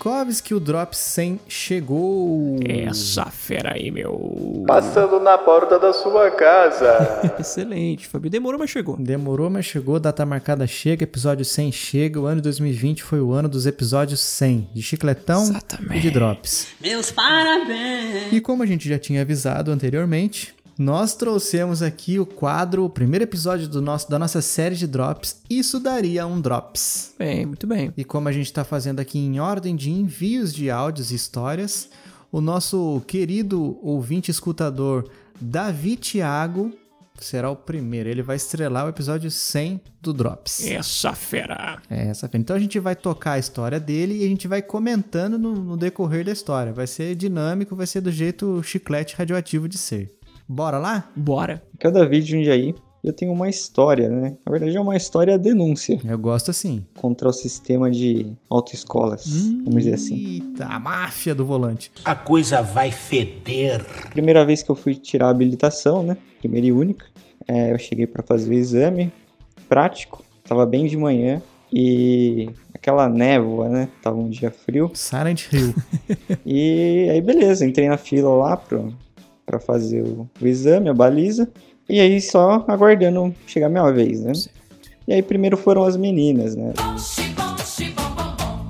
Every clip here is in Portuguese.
Tchaikovsky, o Drop 100 chegou. Essa fera aí, meu. Passando na porta da sua casa. Excelente, Fabio. Demorou, mas chegou. Demorou, mas chegou. Data marcada chega, episódio 100 chega. O ano de 2020 foi o ano dos episódios 100 de Chicletão Exatamente. e de Drops. Meus parabéns. E como a gente já tinha avisado anteriormente, nós trouxemos aqui o quadro, o primeiro episódio do nosso, da nossa série de Drops. Isso daria um Drops. Bem, muito bem. E como a gente está fazendo aqui em ordem de envios de áudios e histórias, o nosso querido ouvinte escutador Davi Thiago será o primeiro. Ele vai estrelar o episódio 100 do Drops. Essa fera. É, essa fera. Então a gente vai tocar a história dele e a gente vai comentando no, no decorrer da história. Vai ser dinâmico, vai ser do jeito chiclete radioativo de ser. Bora lá? Bora. Cada vídeo de aí eu tenho uma história, né? Na verdade é uma história denúncia Eu gosto assim. contra o sistema de autoescolas, vamos dizer assim. Eita, a máfia do volante. A coisa vai feder. Primeira vez que eu fui tirar a habilitação, né? Primeira e única. É, eu cheguei para fazer o exame prático. Tava bem de manhã e aquela névoa, né? Tava um dia frio. Silent Hill. E aí, beleza, entrei na fila lá pro, pra fazer o, o exame, a baliza. E aí, só aguardando chegar a minha vez, né? E aí, primeiro foram as meninas, né?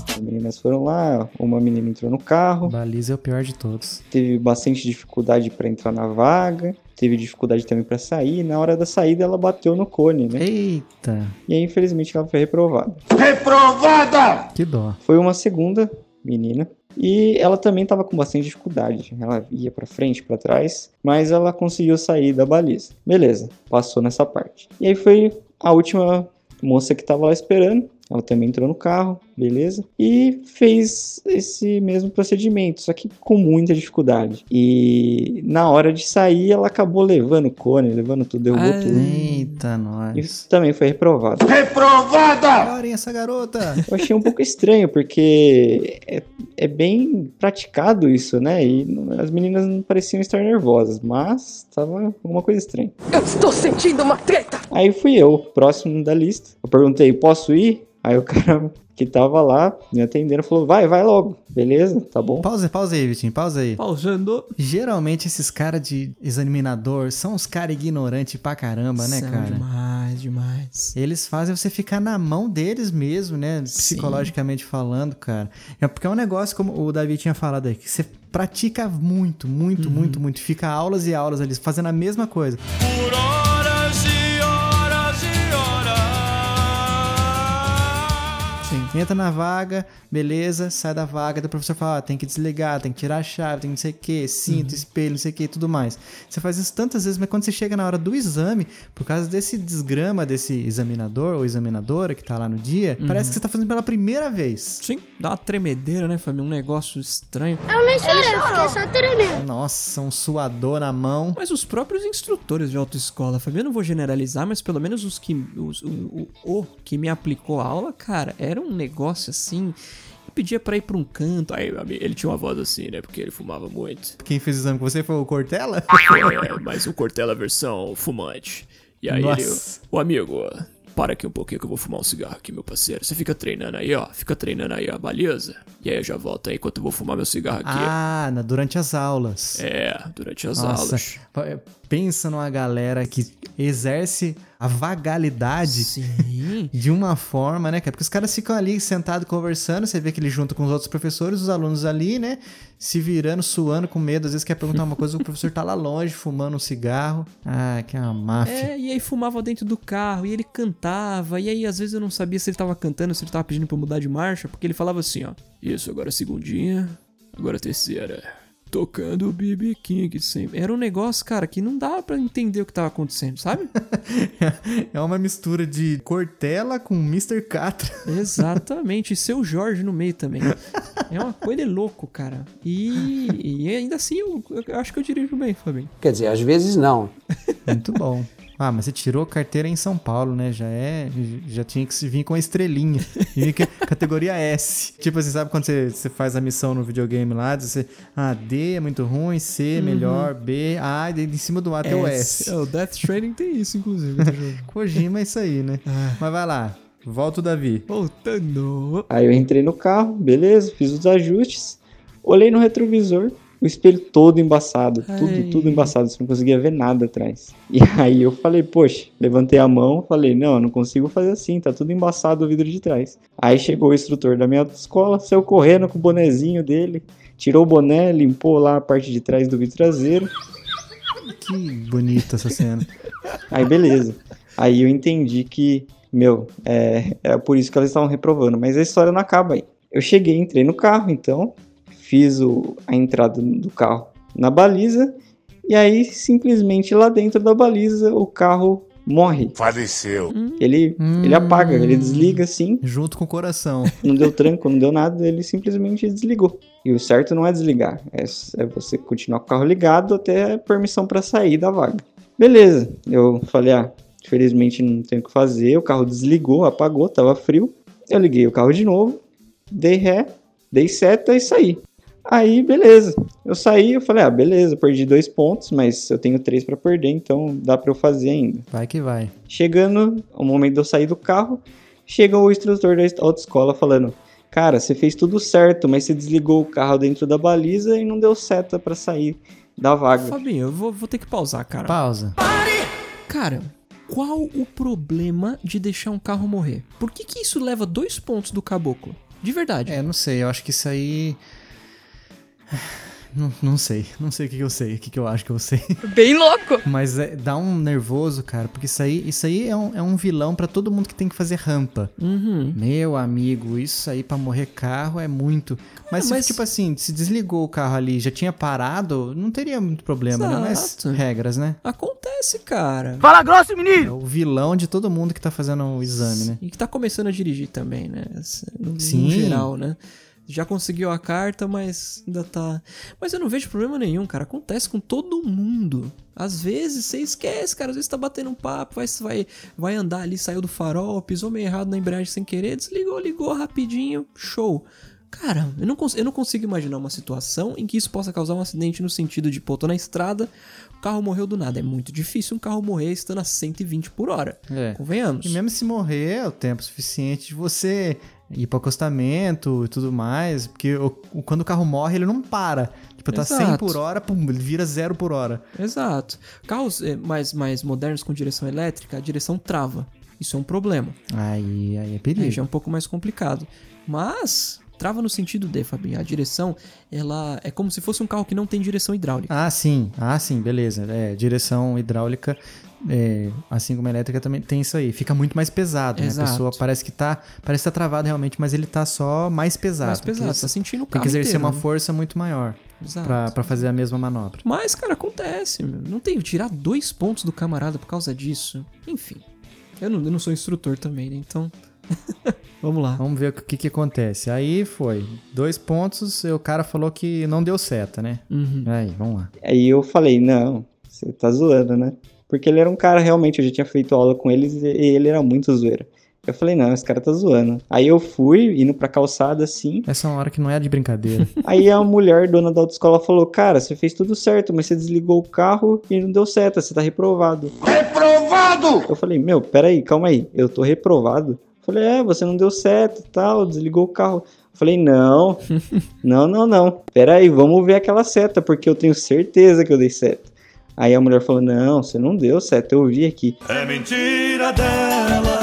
As meninas foram lá, uma menina entrou no carro, Baliza é o pior de todos. teve bastante dificuldade pra entrar na vaga, teve dificuldade também pra sair. Na hora da saída, ela bateu no cone, né? Eita, E aí, infelizmente, ela foi reprovada. Reprovada! que dó. Foi uma segunda menina e ela também estava com bastante dificuldade. Ela ia para frente, para trás, mas ela conseguiu sair da baliza. Beleza, passou nessa parte. E aí foi a última moça que estava lá esperando. Ela também entrou no carro, beleza? E fez esse mesmo procedimento, só que com muita dificuldade. E na hora de sair, ela acabou levando o cone, levando tudo, derrubou Ah. tudo. Eita, nós. também foi reprovada. Reprovada! Parem essa garota. Eu achei um pouco estranho, porque é, é bem praticado isso, né? E as meninas não pareciam estar nervosas, mas tava alguma coisa estranha. Eu estou sentindo uma treta. Aí fui eu, próximo da lista. Eu perguntei, posso ir? Aí o cara que tava lá me atendendo falou, vai, vai logo. Beleza, tá bom. Pausa, pausa aí, Vitinho, pausa aí. Pausando. Geralmente esses caras de examinador são os caras ignorantes pra caramba, né, São cara? Demais, demais. Eles fazem você ficar na mão deles mesmo, né? Psicologicamente falando, cara. É porque é um negócio, como o Davi tinha falado aí, que você pratica muito, muito, Uhum. muito, muito. Fica aulas e aulas ali, fazendo a mesma coisa. Por Entra na vaga, beleza, sai da vaga, o professor fala, ah, tem que desligar, tem que tirar a chave, tem não sei o que, cinto, espelho, não sei o que e tudo mais. Você faz isso tantas vezes, mas quando você chega na hora do exame, por causa desse desgrama desse examinador ou examinadora que tá lá no dia, parece que você tá fazendo pela primeira vez. Sim, dá uma tremedeira, né, Fabio? Um negócio estranho. Eu nem chorei, eu fiquei só tremendo. Nossa, um suador na mão. Mas os próprios instrutores de autoescola, Fabio, eu não vou generalizar, mas pelo menos os que. Os, o, o, o que me aplicou a aula, cara, era um negócio assim. Eu pedia pra ir pra um canto. Aí ele tinha uma voz assim, né? Porque ele fumava muito. Quem fez o exame com você foi o Cortella? É, mas o Cortella versão fumante. E aí ele. Nossa. Ô amigo, para aqui um pouquinho que eu vou fumar um cigarro aqui, meu parceiro. Você fica treinando aí, ó. Fica treinando aí, ó, beleza? E aí eu já volto aí enquanto eu vou fumar meu cigarro aqui. ah, na- durante as aulas. É, durante as Nossa, aulas. Pensa numa galera que exerce a vagalidade Sim. de uma forma, né, cara? Porque os caras ficam ali sentados conversando, você vê que ele junto com os outros professores, os alunos ali, né, se virando, suando com medo, às vezes quer perguntar uma coisa, o professor tá lá longe fumando um cigarro. Ah, que é uma máfia. É, e aí fumava dentro do carro, e ele cantava, e aí às vezes eu não sabia se ele tava cantando, se ele tava pedindo pra mudar de marcha, porque ele falava assim, ó. Isso, agora a segundinha, agora a terceira. Tocando o BB King sempre. Era um negócio, cara, que não dava pra entender o que tava acontecendo, sabe? É uma mistura de Cortella com Mr. Catra. Exatamente, e seu Jorge no meio também. É uma coisa de louco, cara. E, e ainda assim eu, eu acho que eu dirijo bem, Fabinho. Quer dizer, às vezes não. Muito bom. Ah, mas você tirou carteira em São Paulo, né? Já é. Já tinha que se vir com a estrelinha. Categoria S. Tipo assim, sabe quando você, você faz a missão no videogame lá? Você, ah, D é muito ruim, C melhor, B, A, e em cima do A tem o S. É, o Death Stranding tem isso, inclusive. Kojima é isso aí, né? Mas vai lá. Volta o Davi. Voltando. Aí eu entrei no carro, beleza, fiz os ajustes, olhei no retrovisor, o espelho todo embaçado, Ai. tudo, tudo embaçado, você não conseguia ver nada atrás. E aí eu falei, poxa, levantei a mão, falei, não, eu não consigo fazer assim, tá tudo embaçado o vidro de trás. Aí chegou o instrutor da minha autoescola, saiu correndo com o bonezinho dele, tirou o boné, limpou lá a parte de trás do vidro traseiro, Que bonita essa cena. Aí beleza. Aí eu entendi que, meu, é, era por isso que elas estavam reprovando. Mas a história não acaba aí. Eu cheguei, entrei no carro, então, fiz o, a entrada do carro na baliza, e aí simplesmente lá dentro da baliza o carro morre. Faleceu. Ele, ele apaga, ele desliga assim, Junto com o coração. não deu tranco, não deu nada, ele simplesmente desligou. E o certo não é desligar, é, é você continuar com o carro ligado até permissão para sair da vaga. Beleza, eu falei, ah, infelizmente não tenho o que fazer, o carro desligou, apagou, tava frio. Eu liguei o carro de novo, dei ré, dei seta e saí. Aí, beleza. Eu saí, eu falei, ah, beleza, perdi dois pontos, mas eu tenho três para perder, então dá para eu fazer ainda. Vai que vai. Chegando o momento de eu sair do carro, chega o instrutor da autoescola falando: Cara, você fez tudo certo, mas você desligou o carro dentro da baliza e não deu seta pra sair da vaga. Fabinho, eu vou, vou ter que pausar, cara. Pausa. Cara, qual o problema de deixar um carro morrer? Por que, que isso leva dois pontos do caboclo? De verdade. É, não sei, eu acho que isso aí. Não, não sei, não sei o que, que eu sei, o que, que eu acho que eu sei. Bem louco. Mas é- dá um nervoso, cara, porque isso aí, isso aí é, um, é um vilão pra todo mundo que tem que fazer rampa. Uhum. Meu amigo, isso aí pra morrer carro é muito. Mas, se, mas- tipo assim, se desligou o carro ali já tinha parado, não teria muito problema, né? Mas Exato. regras, né? Acontece, cara. Fala grosso, menino! É o vilão de todo mundo que tá fazendo o exame, né? E que tá começando a dirigir também, né? No, no Sim. geral, né? Já conseguiu a carta, mas ainda tá. Mas eu não vejo problema nenhum, cara. Acontece com todo mundo. Às vezes você esquece, cara. Às vezes tá batendo um papo, vai, vai, vai andar ali, saiu do farol, pisou meio errado na embreagem sem querer, desligou, ligou rapidinho, show. Cara, eu não, eu não consigo imaginar uma situação em que isso possa causar um acidente no sentido de, pô, tô na estrada, o carro morreu do nada. É muito difícil um carro morrer estando a 120 por hora. É. Convenhamos. E mesmo se morrer, é o tempo suficiente de você ir pro acostamento e tudo mais. Porque o- quando o carro morre, ele não para. Tipo, tá 100 Exato. por hora, pum, ele vira zero por hora. Exato. Carros eh, mais, mais modernos com direção elétrica, a direção trava. Isso é um problema. Aí, aí é Aí perigo. já é um pouco mais complicado. Mas trava no sentido de, Fabinho, a direção, ela é como se fosse um carro que não tem direção hidráulica. Ah, sim. Ah, sim, beleza. É, direção hidráulica, é, assim como a elétrica, também tem isso aí. Fica muito mais pesado, né? A Exato. pessoa parece que tá. Parece que tá travado realmente, mas ele tá só mais pesado. mais pesado, tá sentindo o Tem carro que exercer inteiro, uma né? força muito maior Exato. pra, pra fazer a mesma manobra. Mas, cara, acontece, meu. Não tem tirar dois pontos do camarada por causa disso. Enfim. Eu não, eu não sou instrutor também, né? Então. Vamos lá. Vamos ver o que, que acontece. Aí foi. Dois pontos, e o cara falou que não deu seta, né? Uhum. Aí, vamos lá. Aí eu falei, não, você tá zoando, né? Porque ele era um cara, realmente, eu já tinha feito aula com eles e ele era muito zoeiro. Eu falei, não, esse cara tá zoando. Aí eu fui, indo pra calçada assim. Essa é uma hora que não é de brincadeira. Aí a mulher, dona da autoescola, falou: Cara, você fez tudo certo, mas você desligou o carro e não deu seta, você tá reprovado. Reprovado! Eu falei: Meu, peraí, calma aí, eu tô reprovado? Falei: É, você não deu seta e tal, desligou o carro. Falei: Não, não, não, não. Peraí, vamos ver aquela seta, porque eu tenho certeza que eu dei seta. Aí a mulher falou: Não, você não deu seta, eu vi aqui. É mentira dela.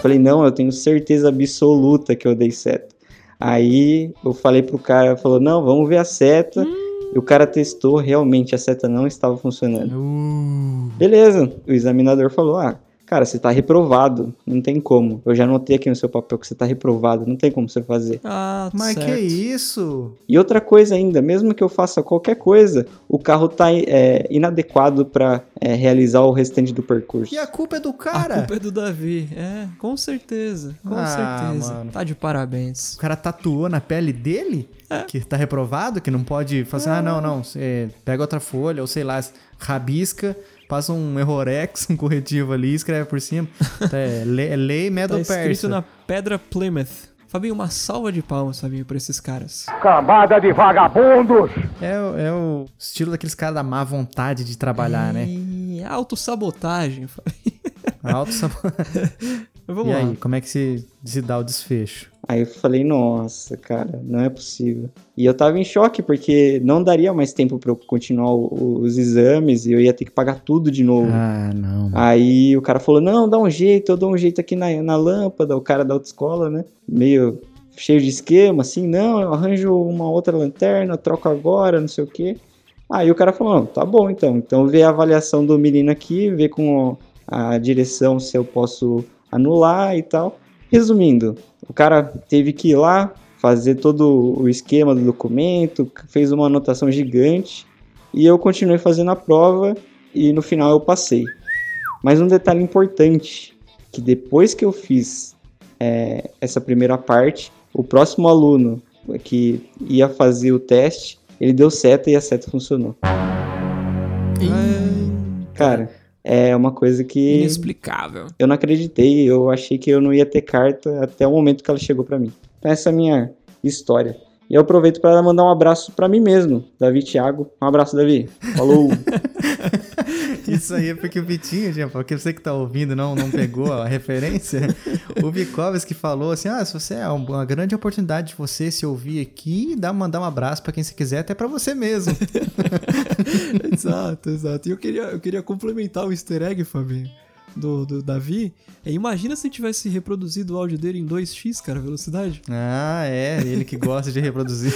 Falei, não, eu tenho certeza absoluta que eu dei seta. Aí eu falei pro cara, falou, não, vamos ver a seta. E o cara testou, realmente a seta não estava funcionando. Uh, Beleza, o examinador falou, ah, cara, você tá reprovado, não tem como. Eu já anotei aqui no seu papel que você tá reprovado, não tem como você fazer. Ah, mas certo. que isso? E outra coisa ainda, mesmo que eu faça qualquer coisa, o carro tá é, inadequado para realizar o restante do percurso. E a culpa é do A cara. culpa é do Davi. É, com certeza. Com Ah, certeza. mano. Tá de parabéns. O cara tatuou na pele dele? É. Que tá reprovado, que não pode assim, ah, não, não, pega outra folha, ou sei lá, rabisca, passa um errorex, um corretivo ali, escreve por cima. É, lei, é lei Tá Medo escrito Persa. na pedra Plymouth. Fabinho, uma salva de palmas, Fabinho, pra esses caras. Camada de vagabundos! É, o- é o estilo daqueles caras da má vontade de trabalhar, né? E autossabotagem, Fabinho. Auto Mas vamos e lá. aí, como é que se, se dá o desfecho? Aí eu falei, nossa, cara, não é possível. E eu tava em choque, porque não daria mais tempo pra eu continuar os exames e eu ia ter que pagar tudo de novo. Ah, não. Aí o cara falou, não, dá um jeito, eu dou um jeito aqui na, na lâmpada, o cara da autoescola, né? Meio cheio de esquema, assim, não, eu arranjo uma outra lanterna, troco agora, não sei o quê. Aí o cara falou, não, tá bom então. Então vê a avaliação do menino aqui, vê com a direção se eu posso anular e tal. Resumindo, o cara teve que ir lá, fazer todo o esquema do documento, fez uma anotação gigante, e eu continuei fazendo a prova, e no final eu passei. Mas um detalhe importante, que depois que eu fiz é, essa primeira parte, o próximo aluno que ia fazer o teste, ele deu seta e a seta funcionou. Cara, é uma coisa que Inexplicável. eu não acreditei, eu achei que eu não ia ter carta até o momento que ela chegou pra mim. Então essa é a minha história. E eu aproveito para mandar um abraço pra mim mesmo, Davi Thiago. Um abraço, Davi. Falou. Isso aí é porque o Vitinho, gente, porque você que tá ouvindo não, não pegou a referência. O Vikovski falou assim: ah, se você é uma grande oportunidade de você se ouvir aqui e dar, mandar um abraço pra quem você quiser, até pra você mesmo. exato, exato. E eu queria, eu queria complementar o easter egg, Fabinho, do, do Davi. É, imagina se tivesse reproduzido o áudio dele em 2x, cara, velocidade. Ah, é, ele que gosta de reproduzir.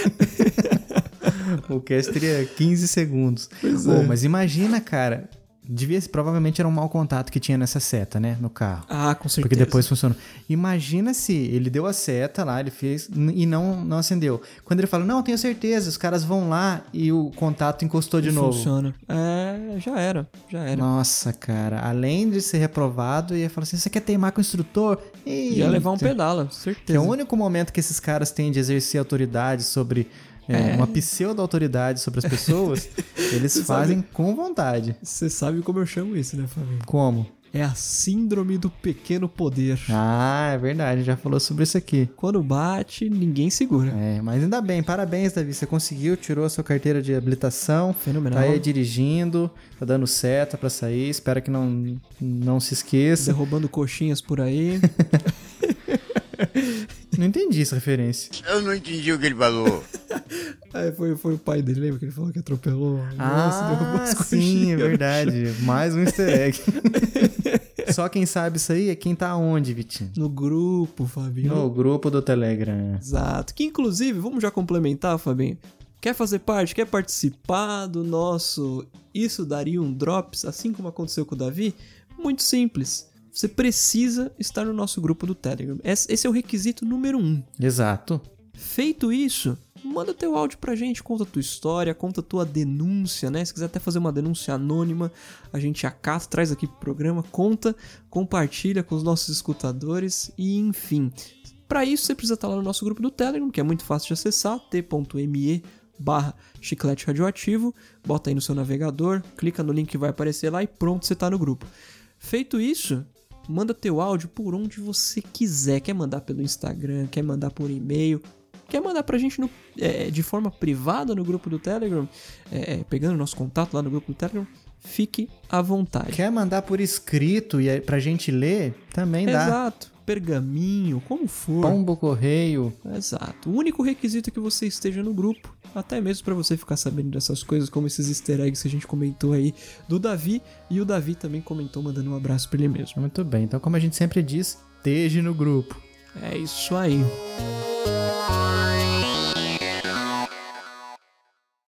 o cast teria 15 segundos. Pois Ô, é. Mas imagina, cara. Devia, provavelmente era um mau contato que tinha nessa seta, né? No carro. Ah, com certeza. Porque depois funcionou. Imagina se ele deu a seta lá, ele fez e não, não acendeu. Quando ele fala, não, tenho certeza, os caras vão lá e o contato encostou de novo. Funciona. É, já era, já era. Nossa, cara, além de ser reprovado, ia falar assim: você quer teimar com o instrutor? Ia levar um pedala, Que certeza. é o único momento que esses caras têm de exercer autoridade sobre. É, Uma pseudo-autoridade sobre as pessoas, eles fazem com vontade. Você sabe como eu chamo isso, né, Fabinho? Como? É a síndrome do pequeno poder. Ah, é verdade, já falou sobre isso aqui. Quando bate, ninguém segura. É, mas ainda bem, parabéns, Davi. Você conseguiu, tirou a sua carteira de habilitação. Fenomenal. Tá aí dirigindo, tá dando seta pra sair. Espero que não, não se esqueça. Derrubando coxinhas por aí. Não entendi essa referência. Eu não entendi o que ele falou. É, foi, foi o pai dele, lembra que ele falou que atropelou? Nossa, Ah, as sim, é verdade. Mais um easter egg. Só quem sabe isso aí é quem tá onde, Vitinho? No grupo, Fabinho. No grupo do Telegram. Exato. Que inclusive, vamos já complementar, Fabinho. Quer fazer parte, quer participar do nosso Isso Daria um Drops, assim como aconteceu com o Davi? Muito simples. Você precisa estar no nosso grupo do Telegram. Esse é o requisito número um. Exato. Feito isso, manda teu áudio pra gente, conta tua história, conta tua denúncia, né? Se quiser até fazer uma denúncia anônima, a gente acata, traz aqui pro programa, conta, compartilha com os nossos escutadores e enfim. Pra isso você precisa estar lá no nosso grupo do Telegram, que é muito fácil de acessar, t.me barra chiclete radioativo, bota aí no seu navegador, clica no link que vai aparecer lá e pronto, você tá no grupo. Feito isso, manda teu áudio por onde você quiser. Quer mandar pelo Instagram, quer mandar por e-mail, quer mandar pra gente no- é, de forma privada no grupo do Telegram, é, é, pegando nosso contato lá no grupo do Telegram, fique à vontade. Quer mandar por escrito e pra gente ler? Também dá. Exato. Pergaminho, como for. Pombo correio. Exato. O único requisito é que você esteja no grupo, até mesmo pra você ficar sabendo dessas coisas, como esses easter eggs que a gente comentou aí do Davi, e o Davi também comentou mandando um abraço pra ele mesmo. Muito bem. Então, como a gente sempre diz, esteja no grupo. É isso aí.